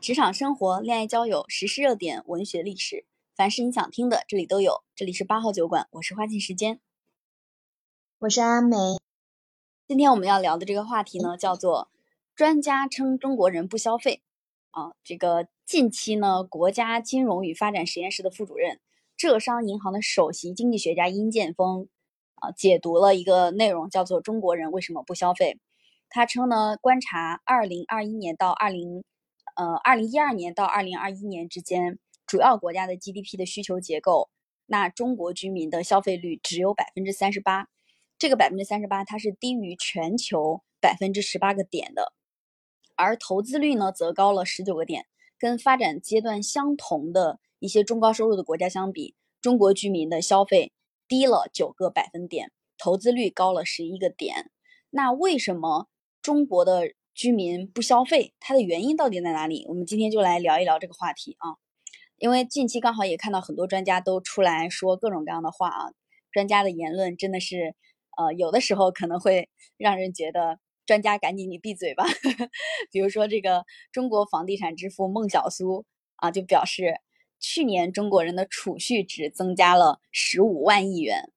职场生活、恋爱交友、时事热点、文学历史，凡是你想听的，这里都有。这里是八号酒馆，我是花镜时间，我是阿梅。今天我们要聊的这个话题呢，叫做专家称中国人不消费。啊，这个近期呢，国家金融与发展实验室的副主任、浙商银行的首席经济学家殷建峰啊，解读了一个内容，叫做中国人为什么不消费。他称呢，观察二零二一年到二零，呃，二零一二年到二零二一年之间，主要国家的 GDP 的需求结构，那中国居民的消费率只有百分之三十八，这个百分之三十八它是低于全球百分之十八个点的，而投资率呢则高了十九个点，跟发展阶段相同的一些中高收入的国家相比，中国居民的消费低了九个百分点，投资率高了十一个点，那为什么？中国的居民不消费，它的原因到底在哪里？我们今天就来聊一聊这个话题啊。因为近期刚好也看到很多专家都出来说各种各样的话啊，专家的言论真的是，呃，有的时候可能会让人觉得专家赶紧你闭嘴吧。比如说这个中国房地产之父孟晓苏啊，就表示去年中国人的储蓄值增加了十五万亿元，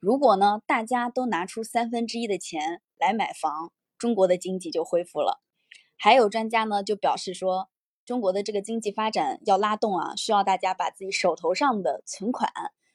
如果呢大家都拿出三分之一的钱来买房。中国的经济就恢复了，还有专家呢就表示说，中国的这个经济发展要拉动啊，需要大家把自己手头上的存款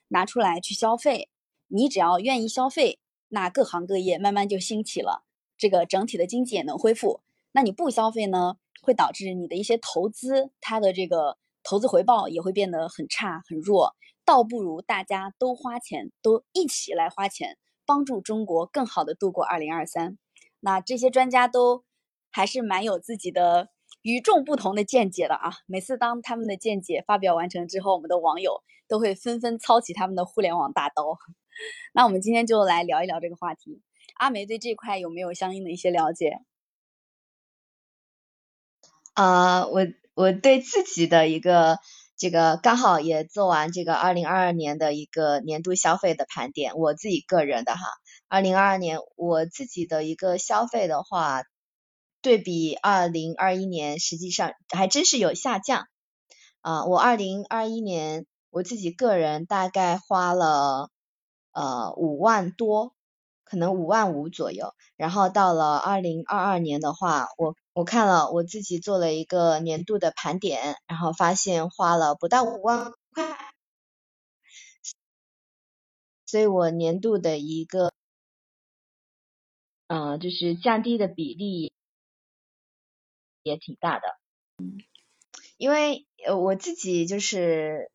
拿出来去消费。你只要愿意消费，那各行各业慢慢就兴起了，这个整体的经济也能恢复。那你不消费呢，会导致你的一些投资，它的这个投资回报也会变得很差很弱。倒不如大家都花钱，都一起来花钱，帮助中国更好的度过二零二三。那这些专家都还是蛮有自己的与众不同的见解的啊！每次当他们的见解发表完成之后，我们的网友都会纷纷操起他们的互联网大刀。那我们今天就来聊一聊这个话题。阿梅对这块有没有相应的一些了解？啊，我我对自己的一个这个刚好也做完这个二零二二年的一个年度消费的盘点，我自己个人的哈。二零二二年我自己的一个消费的话，对比二零二一年，实际上还真是有下降。啊，我二零二一年我自己个人大概花了呃五万多，可能五万五左右。然后到了二零二二年的话，我我看了我自己做了一个年度的盘点，然后发现花了不到五万块，所以我年度的一个。嗯，就是降低的比例也挺大的，嗯，因为呃我自己就是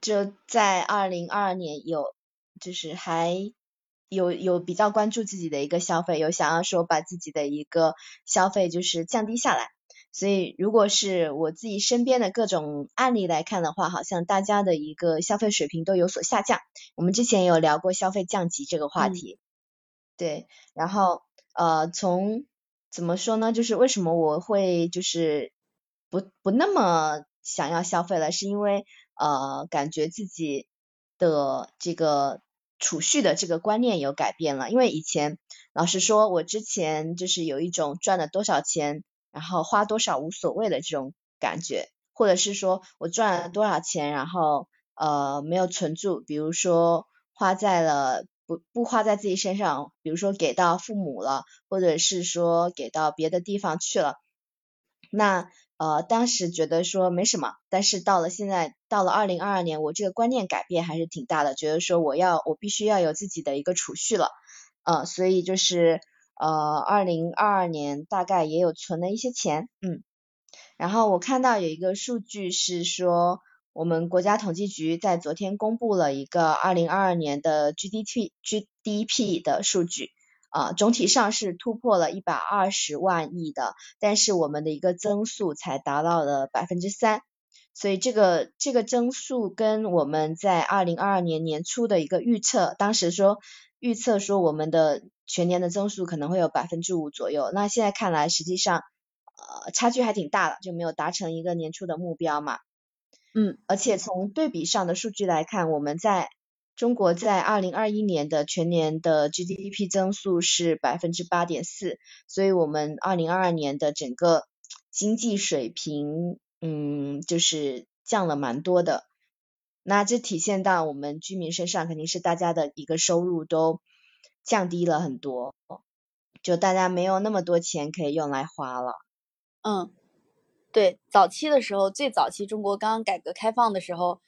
就在二零二二年有就是还有有比较关注自己的一个消费，有想要说把自己的一个消费就是降低下来，所以如果是我自己身边的各种案例来看的话，好像大家的一个消费水平都有所下降。我们之前有聊过消费降级这个话题。对，然后呃，从怎么说呢？就是为什么我会就是不不那么想要消费了，是因为呃，感觉自己的这个储蓄的这个观念有改变了。因为以前老实说，我之前就是有一种赚了多少钱，然后花多少无所谓的这种感觉，或者是说我赚了多少钱，然后呃没有存住，比如说花在了。不不花在自己身上，比如说给到父母了，或者是说给到别的地方去了，那呃当时觉得说没什么，但是到了现在，到了二零二二年，我这个观念改变还是挺大的，觉得说我要我必须要有自己的一个储蓄了，呃所以就是呃二零二二年大概也有存了一些钱，嗯，然后我看到有一个数据是说。我们国家统计局在昨天公布了一个二零二二年的 GDP GDP 的数据，啊，总体上是突破了一百二十万亿的，但是我们的一个增速才达到了百分之三，所以这个这个增速跟我们在二零二二年年初的一个预测，当时说预测说我们的全年的增速可能会有百分之五左右，那现在看来实际上呃差距还挺大的，就没有达成一个年初的目标嘛。嗯，而且从对比上的数据来看，我们在中国在二零二一年的全年的 GDP 增速是百分之八点四，所以我们二零二二年的整个经济水平，嗯，就是降了蛮多的。那这体现到我们居民身上，肯定是大家的一个收入都降低了很多，就大家没有那么多钱可以用来花了。嗯，对，早期的时候，最早期中国刚刚改革开放的时候，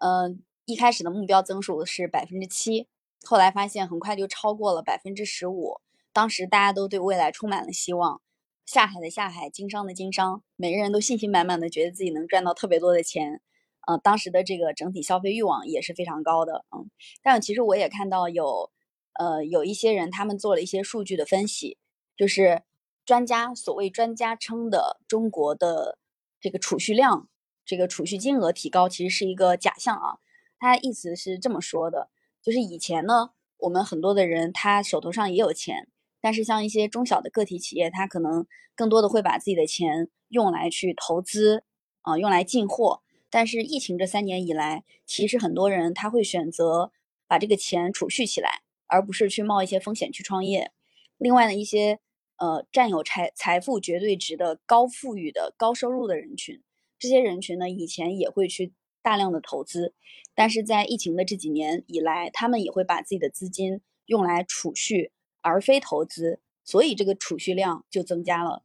嗯，一开始的目标增速是百分之七，后来发现很快就超过了百分之十五。当时大家都对未来充满了希望。下海的下海，经商的经商，每个人都信心满满的，觉得自己能赚到特别多的钱。呃，当时的这个整体消费欲望也是非常高的。嗯，但其实我也看到有，呃，有一些人他们做了一些数据的分析，就是专家所谓专家称的中国的这个储蓄量，这个储蓄金额提高，其实是一个假象啊。他意思是这么说的，就是以前呢，我们很多的人他手头上也有钱。但是像一些中小的个体企业，他可能更多的会把自己的钱用来去投资，啊，用来进货。但是疫情这三年以来，其实很多人他会选择把这个钱储蓄起来，而不是去冒一些风险去创业。另外呢，一些呃占有财财富绝对值的高富裕的高收入的人群，这些人群呢以前也会去大量的投资，但是在疫情的这几年以来，他们也会把自己的资金用来储蓄。而非投资，所以这个储蓄量就增加了。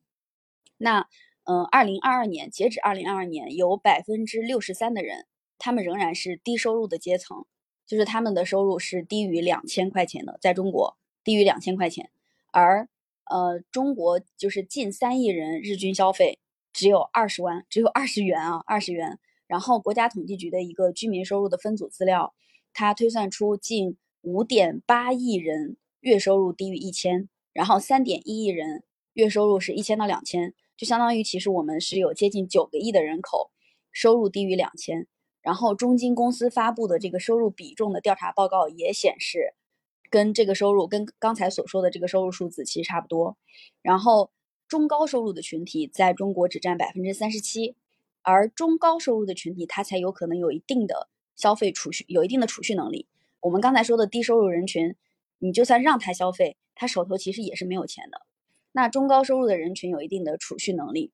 那，嗯，二零二二年截止二零二二年，有百分之六十三的人，他们仍然是低收入的阶层，就是他们的收入是低于两千块钱的，在中国低于两千块钱。而，呃，中国就是近三亿人日均消费只有二十万，只有二十元啊，二十元。然后国家统计局的一个居民收入的分组资料，它推算出近五点八亿人。月收入低于一千，然后三点一亿人月收入是一千到两千，就相当于其实我们是有接近九个亿的人口收入低于两千。然后中金公司发布的这个收入比重的调查报告也显示，跟这个收入跟刚才所说的这个收入数字其实差不多。然后中高收入的群体在中国只占百分之三十七，而中高收入的群体他才有可能有一定的消费储蓄，有一定的储蓄能力。我们刚才说的低收入人群。你就算让他消费，他手头其实也是没有钱的。那中高收入的人群有一定的储蓄能力，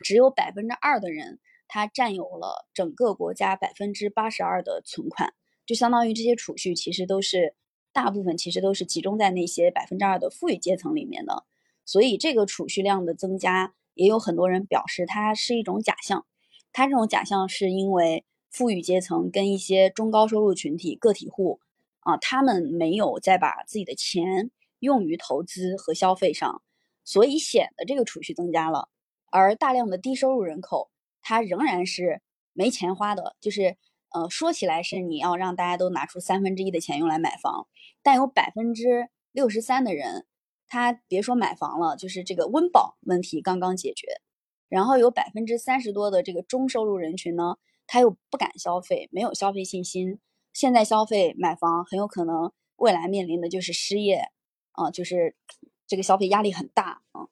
只有百分之二的人，他占有了整个国家百分之八十二的存款，就相当于这些储蓄其实都是大部分其实都是集中在那些百分之二的富裕阶层里面的。所以这个储蓄量的增加，也有很多人表示它是一种假象。它这种假象是因为富裕阶层跟一些中高收入群体个体户。啊，他们没有再把自己的钱用于投资和消费上，所以显得这个储蓄增加了。而大量的低收入人口，他仍然是没钱花的。就是，呃，说起来是你要让大家都拿出三分之一的钱用来买房，但有百分之六十三的人，他别说买房了，就是这个温饱问题刚刚解决。然后有百分之三十多的这个中收入人群呢，他又不敢消费，没有消费信心。现在消费买房很有可能未来面临的就是失业，啊，就是这个消费压力很大啊。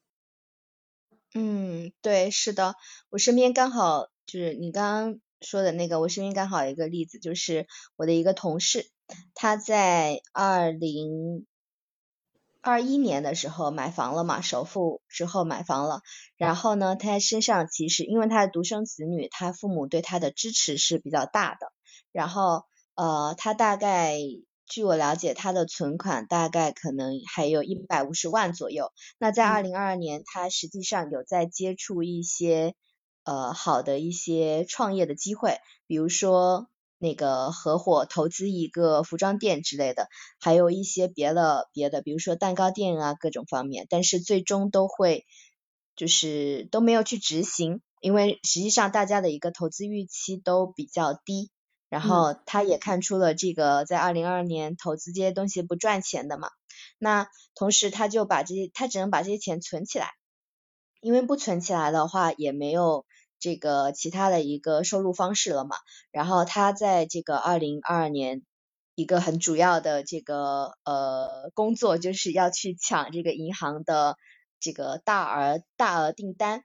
嗯，对，是的，我身边刚好就是你刚刚说的那个，我身边刚好有一个例子，就是我的一个同事，他在二零二一年的时候买房了嘛，首付之后买房了，然后呢，他身上其实因为他是独生子女，他父母对他的支持是比较大的，然后。呃，他大概据我了解，他的存款大概可能还有一百五十万左右。那在二零二二年，他实际上有在接触一些呃好的一些创业的机会，比如说那个合伙投资一个服装店之类的，还有一些别的别的，比如说蛋糕店啊各种方面，但是最终都会就是都没有去执行，因为实际上大家的一个投资预期都比较低。然后他也看出了这个在二零二二年投资这些东西不赚钱的嘛，那同时他就把这些他只能把这些钱存起来，因为不存起来的话也没有这个其他的一个收入方式了嘛。然后他在这个二零二二年一个很主要的这个呃工作就是要去抢这个银行的这个大额大额订单。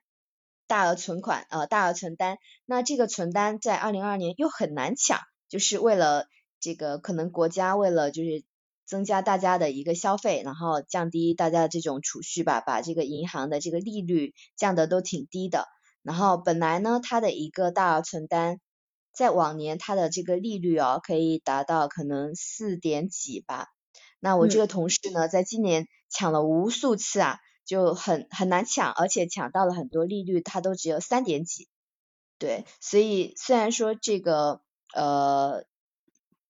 大额存款，呃，大额存单，那这个存单在二零二二年又很难抢，就是为了这个可能国家为了就是增加大家的一个消费，然后降低大家的这种储蓄吧，把这个银行的这个利率降得都挺低的。然后本来呢，它的一个大额存单，在往年它的这个利率哦，可以达到可能四点几吧。那我这个同事呢，在今年抢了无数次啊，就很很难抢，而且抢到了很多利率，它都只有三点几。对，所以虽然说这个呃。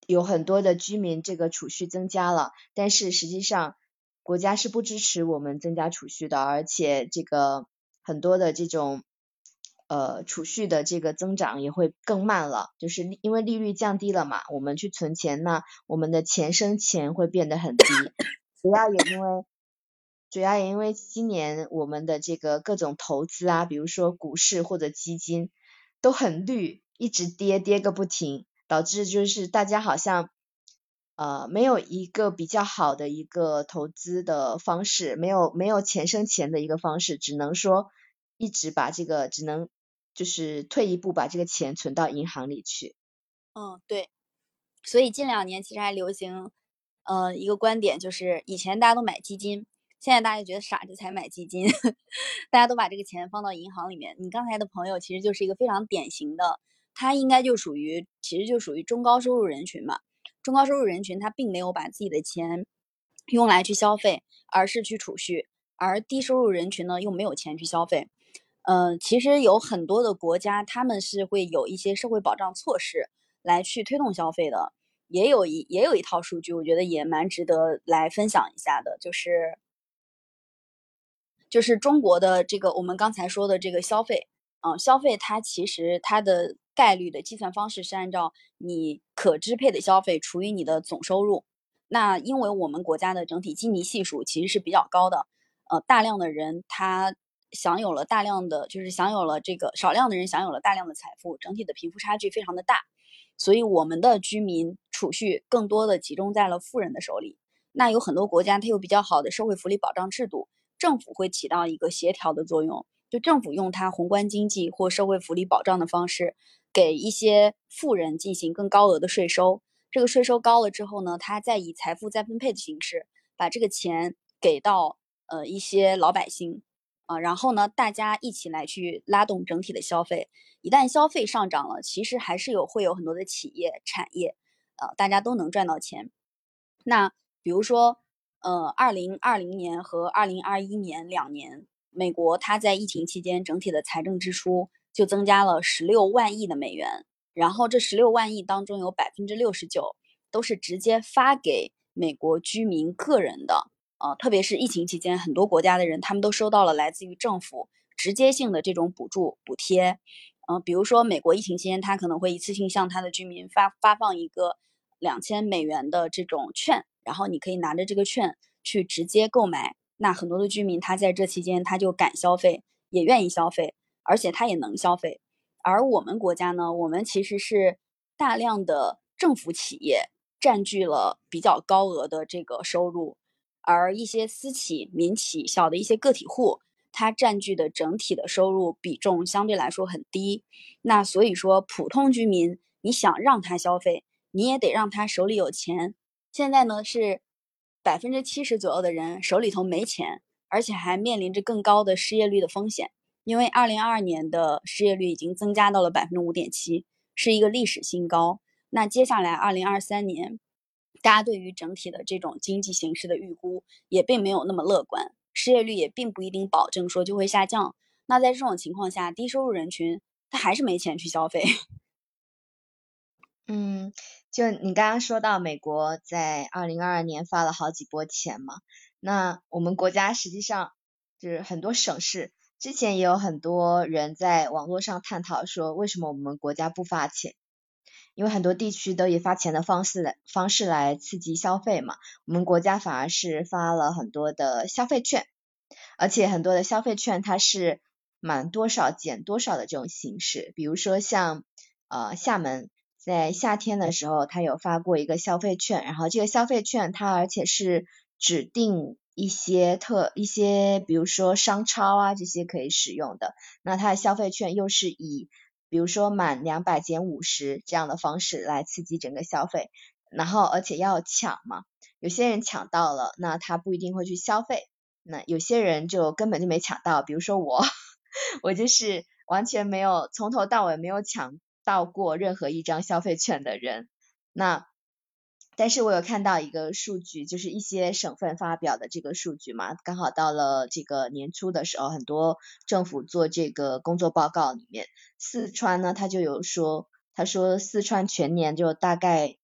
有很多的居民这个储蓄增加了，但是实际上国家是不支持我们增加储蓄的，而且这个很多的这种呃储蓄的这个增长也会更慢了，就是因为利率降低了嘛，我们去存钱呢，我们的钱生钱会变得很低，主要也因为主要也因为今年我们的这个各种投资啊，比如说股市或者基金都很绿，一直跌跌个不停。导致就是大家好像呃没有一个比较好的一个投资的方式，没有没有钱生钱的一个方式，只能说一直把这个只能就是退一步把这个钱存到银行里去。嗯，对。所以近两年其实还流行呃一个观点，就是以前大家都买基金，现在大家觉得傻子才买基金，大家都把这个钱放到银行里面。你刚才的朋友其实就是一个非常典型的。他应该就属于，其实就属于中高收入人群嘛。中高收入人群他并没有把自己的钱用来去消费，而是去储蓄；而低收入人群呢，又没有钱去消费。嗯，其实有很多的国家，他们是会有一些社会保障措施来去推动消费的。也有一也有一套数据，我觉得也蛮值得来分享一下的，就是就是中国的这个我们刚才说的这个消费，嗯，消费它其实它的。概率的计算方式是按照你可支配的消费除以你的总收入。那因为我们国家的整体基尼系数其实是比较高的，呃，大量的人他享有了大量的，就是享有了这个少量的人享有了大量的财富，整体的贫富差距非常的大，所以我们的居民储蓄更多的集中在了富人的手里。那有很多国家它有比较好的社会福利保障制度，政府会起到一个协调的作用，就政府用它宏观经济或社会福利保障的方式。给一些富人进行更高额的税收，这个税收高了之后呢，他再以财富再分配的形式把这个钱给到呃一些老百姓啊，然后呢，大家一起来去拉动整体的消费。一旦消费上涨了，其实还是有会有很多的企业产业，呃，大家都能赚到钱。那比如说，呃，二零二零年和二零二一年两年，美国它在疫情期间整体的财政支出。就增加了十六万亿的美元，然后这十六万亿当中有百分之六十九都是直接发给美国居民个人的，呃，特别是疫情期间，很多国家的人他们都收到了来自于政府直接性的这种补助补贴，嗯，比如说美国疫情期间，他可能会一次性向他的居民发发放一个两千美元的这种券，然后你可以拿着这个券去直接购买，那很多的居民他在这期间他就敢消费，也愿意消费。而且它也能消费，而我们国家呢，我们其实是大量的政府企业占据了比较高额的这个收入，而一些私企、民企、小的一些个体户，它占据的整体的收入比重相对来说很低。那所以说，普通居民你想让他消费，你也得让他手里有钱。现在呢，是百分之七十左右的人手里头没钱，而且还面临着更高的失业率的风险。因为二零二二年的失业率已经增加到了百分之五点七，是一个历史新高。那接下来二零二三年，大家对于整体的这种经济形势的预估也并没有那么乐观，失业率也并不一定保证说就会下降。那在这种情况下，低收入人群他还是没钱去消费。嗯，就你刚刚说到美国在二零二二年发了好几波钱嘛，那我们国家实际上就是很多省市。之前也有很多人在网络上探讨说，为什么我们国家不发钱？因为很多地区都以发钱的方式来方式来刺激消费嘛，我们国家反而是发了很多的消费券，而且很多的消费券它是满多少减多少的这种形式。比如说像呃厦门在夏天的时候，它有发过一个消费券，然后这个消费券它而且是指定。一些特一些，比如说商超啊这些可以使用的，那它的消费券又是以比如说满两百减五十这样的方式来刺激整个消费。然后而且要抢嘛，有些人抢到了，那他不一定会去消费，那有些人就根本就没抢到，比如说我，我就是完全没有从头到尾没有抢到过任何一张消费券的人，那。但是我有看到一个数据，就是一些省份发表的这个数据嘛，刚好到了这个年初的时候，很多政府做这个工作报告里面，四川呢，他就有说，他说四川全年就大概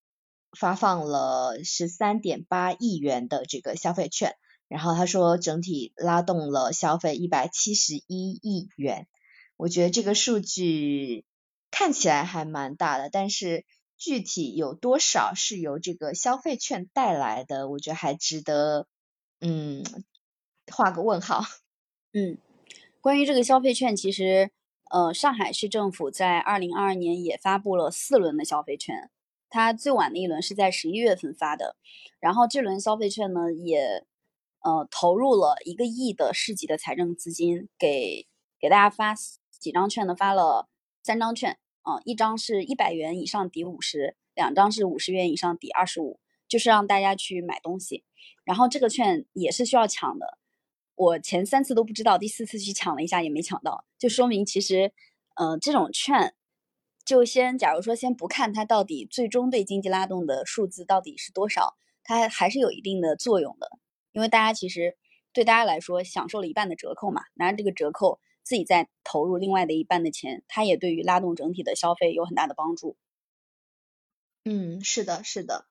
发放了十三点八亿元的这个消费券，然后他说整体拉动了消费一百七十一亿元，我觉得这个数据看起来还蛮大的，但是。具体有多少是由这个消费券带来的？我觉得还值得，嗯，画个问号。嗯，关于这个消费券，其实，呃，上海市政府在二零二二年也发布了四轮的消费券，它最晚的一轮是在十一月份发的。然后这轮消费券呢，也呃投入了一个亿的市级的财政资金，给给大家发几张券呢？发了三张券。啊，一张是一百元以上抵五十，两张是五十元以上抵二十五，就是让大家去买东西。然后这个券也是需要抢的，我前三次都不知道，第四次去抢了一下也没抢到，就说明其实，呃，这种券就先假如说先不看它到底最终对经济拉动的数字到底是多少，它还是有一定的作用的，因为大家其实对大家来说享受了一半的折扣嘛，拿着这个折扣。自己再投入另外的一半的钱，它也对于拉动整体的消费有很大的帮助。嗯，是的，是的。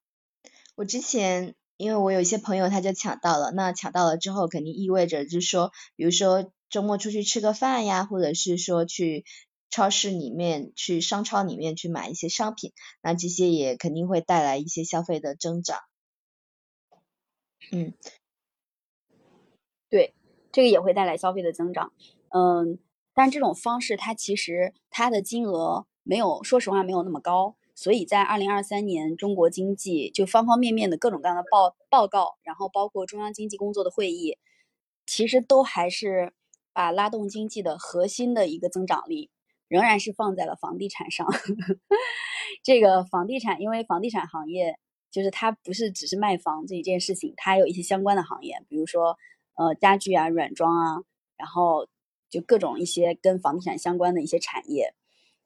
我之前因为我有一些朋友他就抢到了，那抢到了之后肯定意味着就是说，比如说周末出去吃个饭呀，或者是说去超市里面、去商超里面去买一些商品，那这些也肯定会带来一些消费的增长。嗯，对，这个也会带来消费的增长。嗯，但这种方式它其实它的金额没有，说实话没有那么高，所以在二零二三年中国经济就方方面面的各种各样的报报告，然后包括中央经济工作的会议，其实都还是把拉动经济的核心的一个增长力仍然是放在了房地产上。这个房地产，因为房地产行业就是它不是只是卖房这一件事情，它有一些相关的行业，比如说呃家具啊、软装啊，然后。就各种一些跟房地产相关的一些产业，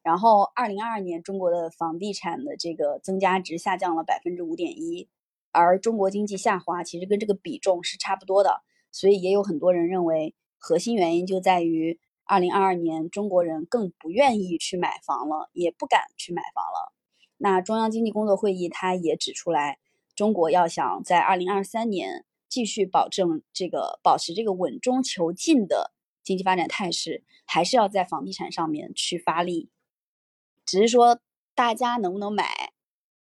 然后二零二二年中国的房地产的这个增加值下降了百分之五点一，而中国经济下滑其实跟这个比重是差不多的，所以也有很多人认为核心原因就在于二零二二年中国人更不愿意去买房了，也不敢去买房了。那中央经济工作会议他也指出来，中国要想在二零二三年继续保证这个保持这个稳中求进的。经济发展态势还是要在房地产上面去发力，只是说大家能不能买，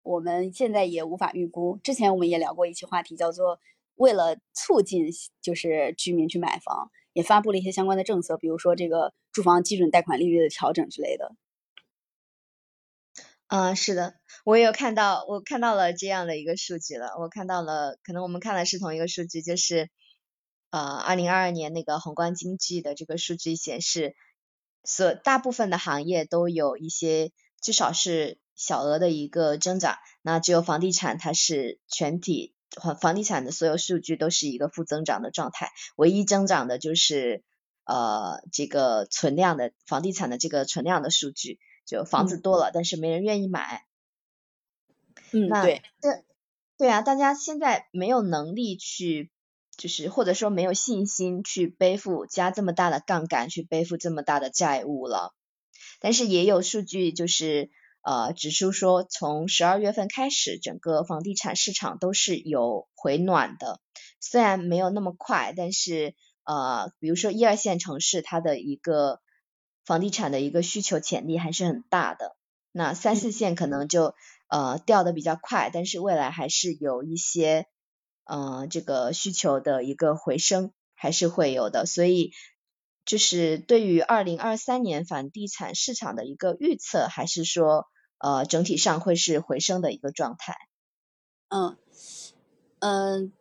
我们现在也无法预估。之前我们也聊过一期话题，叫做为了促进就是居民去买房，也发布了一些相关的政策，比如说这个住房基准贷款利率的调整之类的。嗯，是的，我有看到，我看到了这样的一个数据了。我看到了，可能我们看的是同一个数据，就是。呃，二零二二年那个宏观经济的这个数据显示，所大部分的行业都有一些至少是小额的一个增长，那只有房地产它是全体房房地产的所有数据都是一个负增长的状态，唯一增长的就是呃这个存量的房地产的这个存量的数据，就房子多了，但是没人愿意买。嗯，对，对，对啊，大家现在没有能力去。就是或者说没有信心去背负加这么大的杠杆去背负这么大的债务了，但是也有数据就是呃指出说从十二月份开始整个房地产市场都是有回暖的，虽然没有那么快，但是呃比如说一二线城市它的一个房地产的一个需求潜力还是很大的，那三四线可能就呃掉的比较快，但是未来还是有一些。呃，这个需求的一个回升还是会有的，所以就是对于二零二三年房地产市场的一个预测，还是说呃整体上会是回升的一个状态。嗯嗯，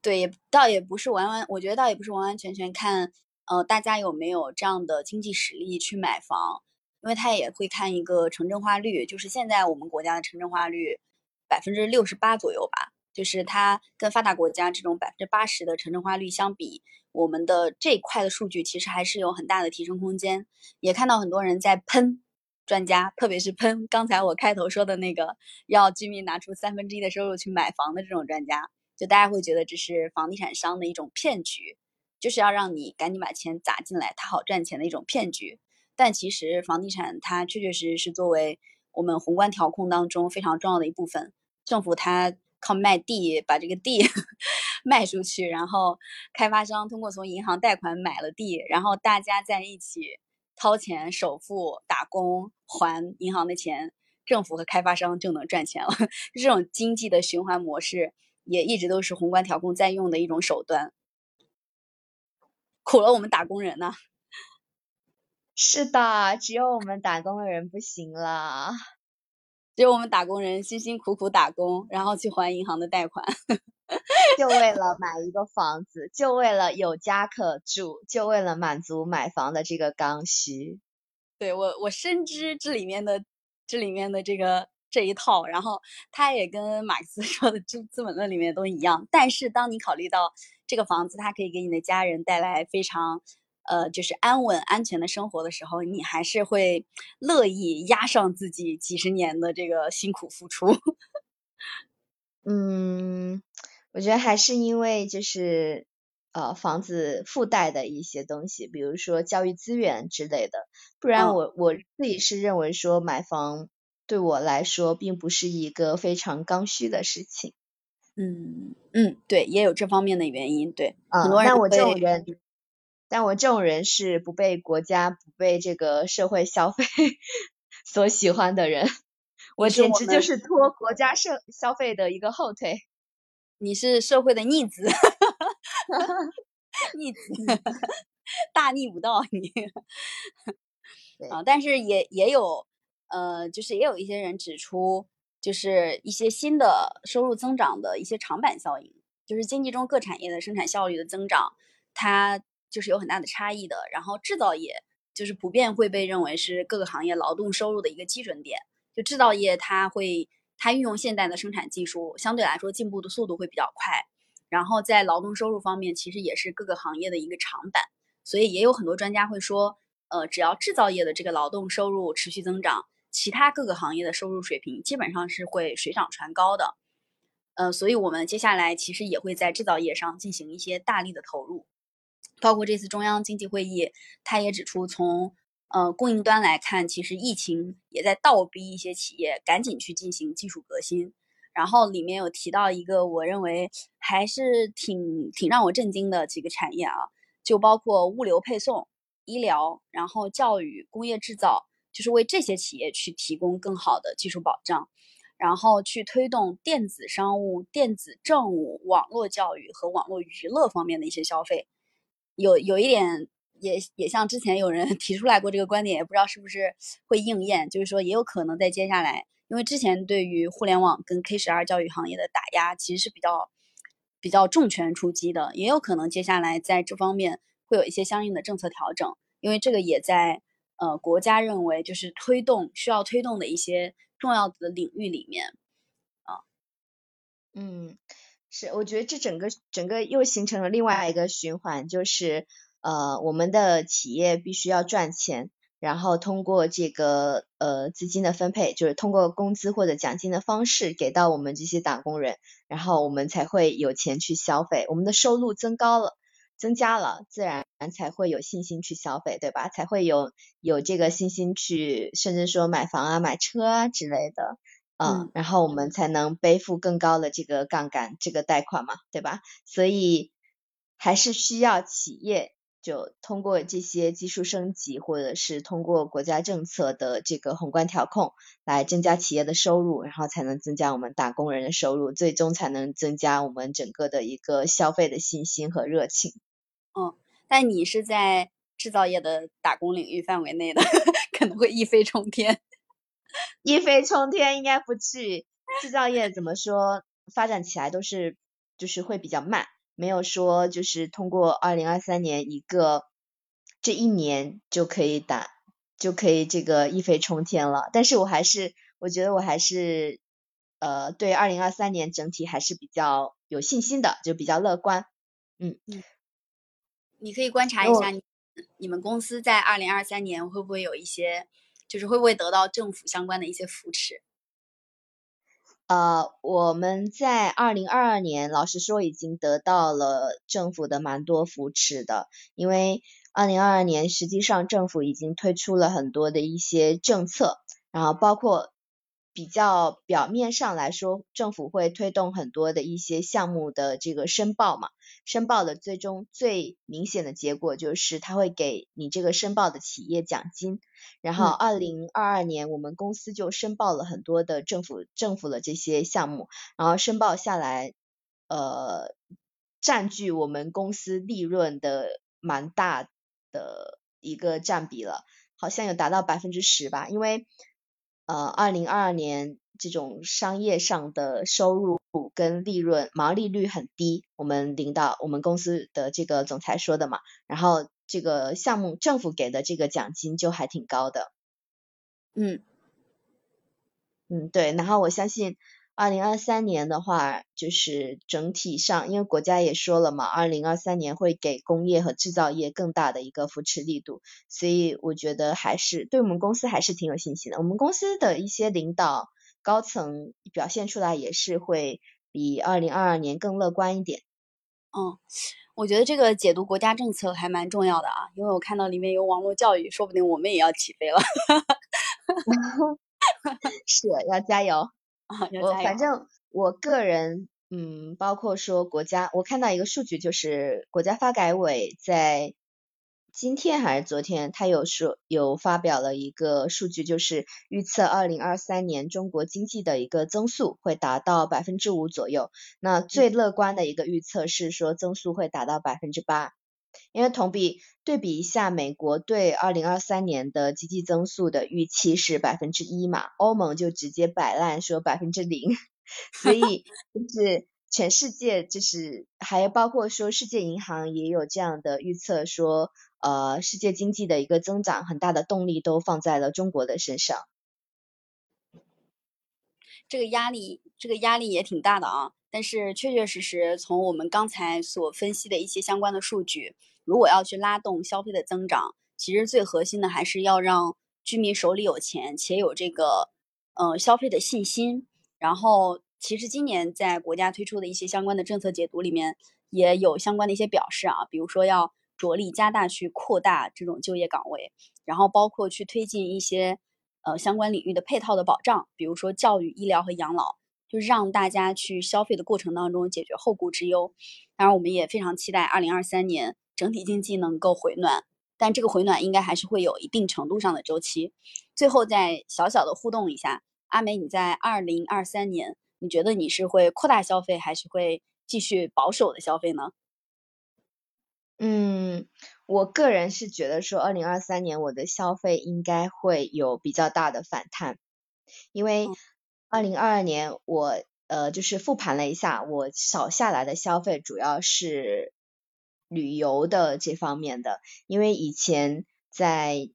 对，也倒也不是完完，我觉得倒也不是完完全全看呃大家有没有这样的经济实力去买房，因为他也会看一个城镇化率，就是现在我们国家的城镇化率。百分之六十八左右吧。就是它跟发达国家这种百分之八十的城镇化率相比，我们的这一块的数据其实还是有很大的提升空间。也看到很多人在喷专家，特别是喷 刚才我开头说的那个要居民拿出三分之一的收入去买房的这种专家，就大家会觉得这是房地产商的一种骗局，就是要让你赶紧把钱砸进来，它好赚钱的一种骗局。但其实房地产它确确实实是作为我们宏观调控当中非常重要的一部分，政府它。靠卖地把这个地 卖出去，然后开发商通过从银行贷款买了地，然后大家在一起掏钱首付打工还银行的钱，政府和开发商就能赚钱了。这种经济的循环模式也一直都是宏观调控在用的一种手段，苦了我们打工人呢。是的，只有我们打工的人不行了。只有我们打工人辛辛苦苦打工，然后去还银行的贷款，就为了买一个房子，就为了有家可住，就为了满足买房的这个刚需。对我，我深知这里面的这里面的这个这一套，然后他也跟马克思 说的《资资本论》里面都一样。但是当你考虑到这个房子，它可以给你的家人带来非常。呃，就是安稳、安全的生活的时候，你还是会乐意压上自己几十年的这个辛苦付出。嗯，我觉得还是因为就是呃房子附带的一些东西，比如说教育资源之类的，不然我我自己是认为说买房对我来说并不是一个非常刚需的事情。嗯嗯，对，也有这方面的原因，对，很多人我这种人。但我这种人是不被国家、不被这个社会消费 所喜欢的人，我简直就是拖国家社消费的一个后腿。你是社会的逆子，逆子，大逆不道你。啊，但是也也有，呃，就是也有一些人指出，就是一些新的收入增长的一些长板效应，就是经济中各产业的生产效率的增长，它。就是有很大的差异的，然后制造业就是普遍会被认为是各个行业劳动收入的一个基准点。就制造业，它会它运用现代的生产技术，相对来说进步的速度会比较快。然后在劳动收入方面，其实也是各个行业的一个长板。所以也有很多专家会说，呃，只要制造业的这个劳动收入持续增长，其他各个行业的收入水平基本上是会水涨船高的。呃，所以我们接下来其实也会在制造业上进行一些大力的投入。包括这次中央经济会议，他也指出，从呃供应端来看，其实疫情也在倒逼一些企业赶紧去进行技术革新。然后里面有提到一个，我认为还是挺挺让我震惊的几个产业啊，就包括物流配送、医疗，然后教育、工业制造，就是为这些企业去提供更好的技术保障，然后去推动电子商务、电子政务、网络教育和网络娱乐方面的一些消费。有有一点也也像之前有人 提出来过这个观点，也不知道是不是会应验。就是说，也有可能在接下来，因为之前对于互联网跟 K 十二教育行业的打压其实是比较比较重拳出击的，也有可能接下来在这方面会有一些相应的政策调整，因为这个也在呃国家认为就是推动需要推动的一些重要的领域里面啊，嗯。是，我觉得这整个整个又形成了另外一个循环，就是呃，我们的企业必须要赚钱，然后通过这个呃资金的分配，就是通过工资或者奖金的方式给到我们这些打工人，然后我们才会有钱去消费，我们的收入增高了，增加了，自然才会有信心去消费，对吧？才会有有这个信心去，甚至说买房啊、买车啊之类的。嗯，然后我们才能背负更高的这个杠杆，这个贷款嘛，对吧？所以还是需要企业就通过这些技术升级，或者是通过国家政策的这个宏观调控来增加企业的收入，然后才能增加我们打工人的收入，最终才能增加我们整个的一个消费的信心和热情。嗯，但你是在制造业的打工领域范围内的，可能会一飞冲天。一飞冲天应该不至于，制造业怎么说发展起来都是就是会比较慢，没有说就是通过二零二三年一个这一年就可以打就可以这个一飞冲天了。但是我还是我觉得我还是呃对二零二三年整体还是比较有信心的，就比较乐观。嗯嗯，你可以观察一下你你们公司在二零二三年会不会有一些，就是会不会得到政府相关的一些扶持。呃，我们在二零二二年，老实说已经得到了政府的蛮多扶持的，因为二零二二年实际上政府已经推出了很多的一些政策，然后包括比较表面上来说，政府会推动很多的一些项目的这个申报嘛。申报的最终最明显的结果就是，他会给你这个申报的企业奖金。然后，二零二二年我们公司就申报了很多的政府政府的这些项目，然后申报下来，呃，占据我们公司利润的蛮大的一个占比了，好像有达到百分之十吧。因为，呃，二零二二年。这种商业上的收入跟利润毛利率很低，我们领导我们公司的这个总裁说的嘛，然后这个项目政府给的这个奖金就还挺高的，嗯，嗯对，然后我相信二零二三年的话，就是整体上，因为国家也说了嘛，二零二三年会给工业和制造业更大的一个扶持力度，所以我觉得还是对我们公司还是挺有信心的，我们公司的一些领导。高层表现出来也是会比二零二二年更乐观一点。嗯，我觉得这个解读国家政策还蛮重要的啊，因为我看到里面有网络教育，说不定我们也要起飞了。是要加油啊！我反正我个人，嗯，包括说国家，我看到一个数据，就是国家发改委在。今天还是昨天，他有说有发表了一个数据，就是预测二零二三年中国经济的一个增速会达到百分之五左右。那最乐观的一个预测是说增速会达到百分之八，因为同比对比一下，美国对二零二三年的经济增速的预期是百分之一嘛，欧盟就直接摆烂说百分之零，所以就是全世界就是还包括说世界银行也有这样的预测说。呃，世界经济的一个增长，很大的动力都放在了中国的身上。这个压力，这个压力也挺大的啊。但是确确实实，从我们刚才所分析的一些相关的数据，如果要去拉动消费的增长，其实最核心的还是要让居民手里有钱，且有这个呃消费的信心。然后，其实今年在国家推出的一些相关的政策解读里面，也有相关的一些表示啊，比如说要。着力加大去扩大这种就业岗位，然后包括去推进一些呃相关领域的配套的保障，比如说教育、医疗和养老，就让大家去消费的过程当中解决后顾之忧。当然，我们也非常期待二零二三年整体经济能够回暖，但这个回暖应该还是会有一定程度上的周期。最后再小小的互动一下，阿梅，你在二零二三年，你觉得你是会扩大消费，还是会继续保守的消费呢？嗯，我个人是觉得说，二零二三年我的消费应该会有比较大的反弹，因为二零二二年我呃就是复盘了一下，我少下来的消费主要是旅游的这方面的，因为以前在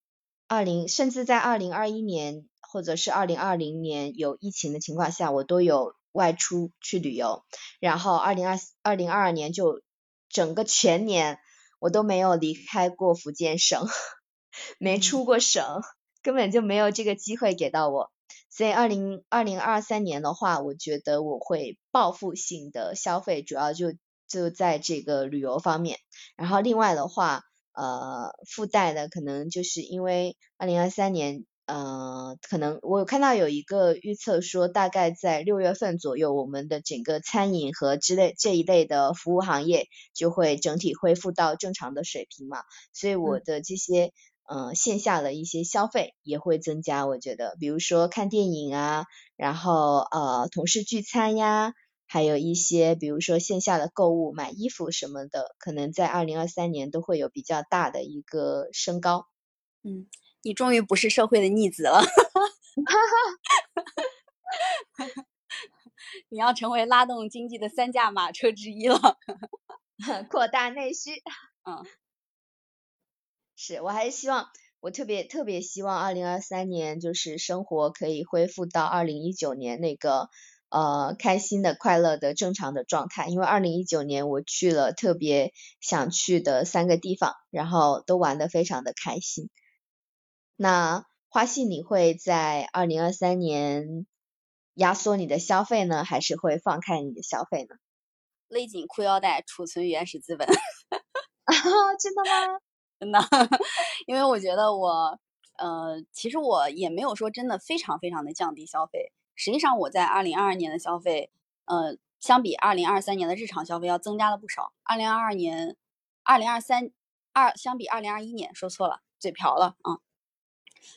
二零甚至在二零二一年或者是二零二零年有疫情的情况下，我都有外出去旅游，然后二零二二零二二年就整个全年。我都没有离开过福建省，没出过省，根本就没有这个机会给到我。所以二零二零二三年的话，我觉得我会报复性的消费，主要就就在这个旅游方面。然后另外的话，呃，附带的可能就是因为二零二三年。呃，可能我有看到有一个预测说，大概在六月份左右，我们的整个餐饮和之类这一类的服务行业就会整体恢复到正常的水平嘛，所以我的这些呃线下的一些消费也会增加，我觉得，比如说看电影啊，然后呃同事聚餐呀，还有一些比如说线下的购物买衣服什么的，可能在二零二三年都会有比较大的一个升高，嗯。你终于不是社会的逆子了，你要成为拉动经济的三驾马车之一了，扩大内需。嗯，是我还是希望，我特别特别希望二零二三年就是生活可以恢复到二零一九年那个呃开心的、快乐的、正常的状态。因为二零一九年我去了特别想去的三个地方，然后都玩的非常的开心。那花信你会在二零二三年压缩你的消费呢，还是会放开你的消费呢？勒紧裤腰带，储存原始资本。啊，真的吗？真的，因为我觉得我，呃，其实我也没有说真的非常非常的降低消费。实际上我在二零二二年的消费，呃，相比二零二三年的日常消费要增加了不少。二零二二年，二零二三二相比二零二一年，说错了，嘴瓢了啊。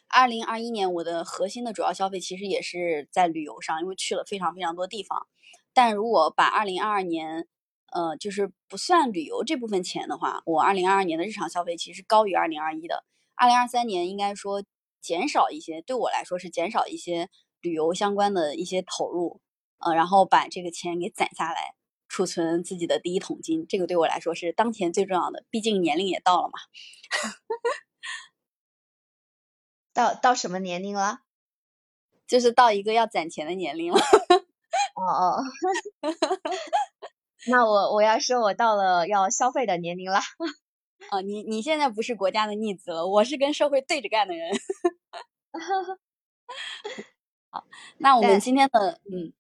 二零二一年我的核心的主要消费其实也是在旅游上，因为去了非常非常多地方。但如果把二零二二年，呃，就是不算旅游这部分钱的话，我二零二二年的日常消费其实高于二零二一的。二零二三年应该说减少一些，对我来说是减少一些旅游相关的一些投入，呃，然后把这个钱给攒下来，储存自己的第一桶金，这个对我来说是当前最重要的。毕竟年龄也到了嘛。到到什么年龄了？就是到一个要攒钱的年龄了。哦哦，那我我要说，我到了要消费的年龄了。哦，你你现在不是国家的逆子了，我是跟社会对着干的人。好，那我们今天的嗯，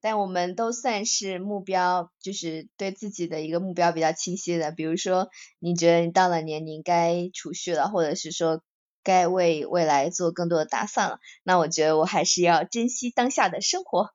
但我们都算是目标，就是对自己的一个目标比较清晰的。比如说，你觉得你到了年龄该储蓄了，或者是说。该为未来做更多的打算了，那我觉得我还是要珍惜当下的生活。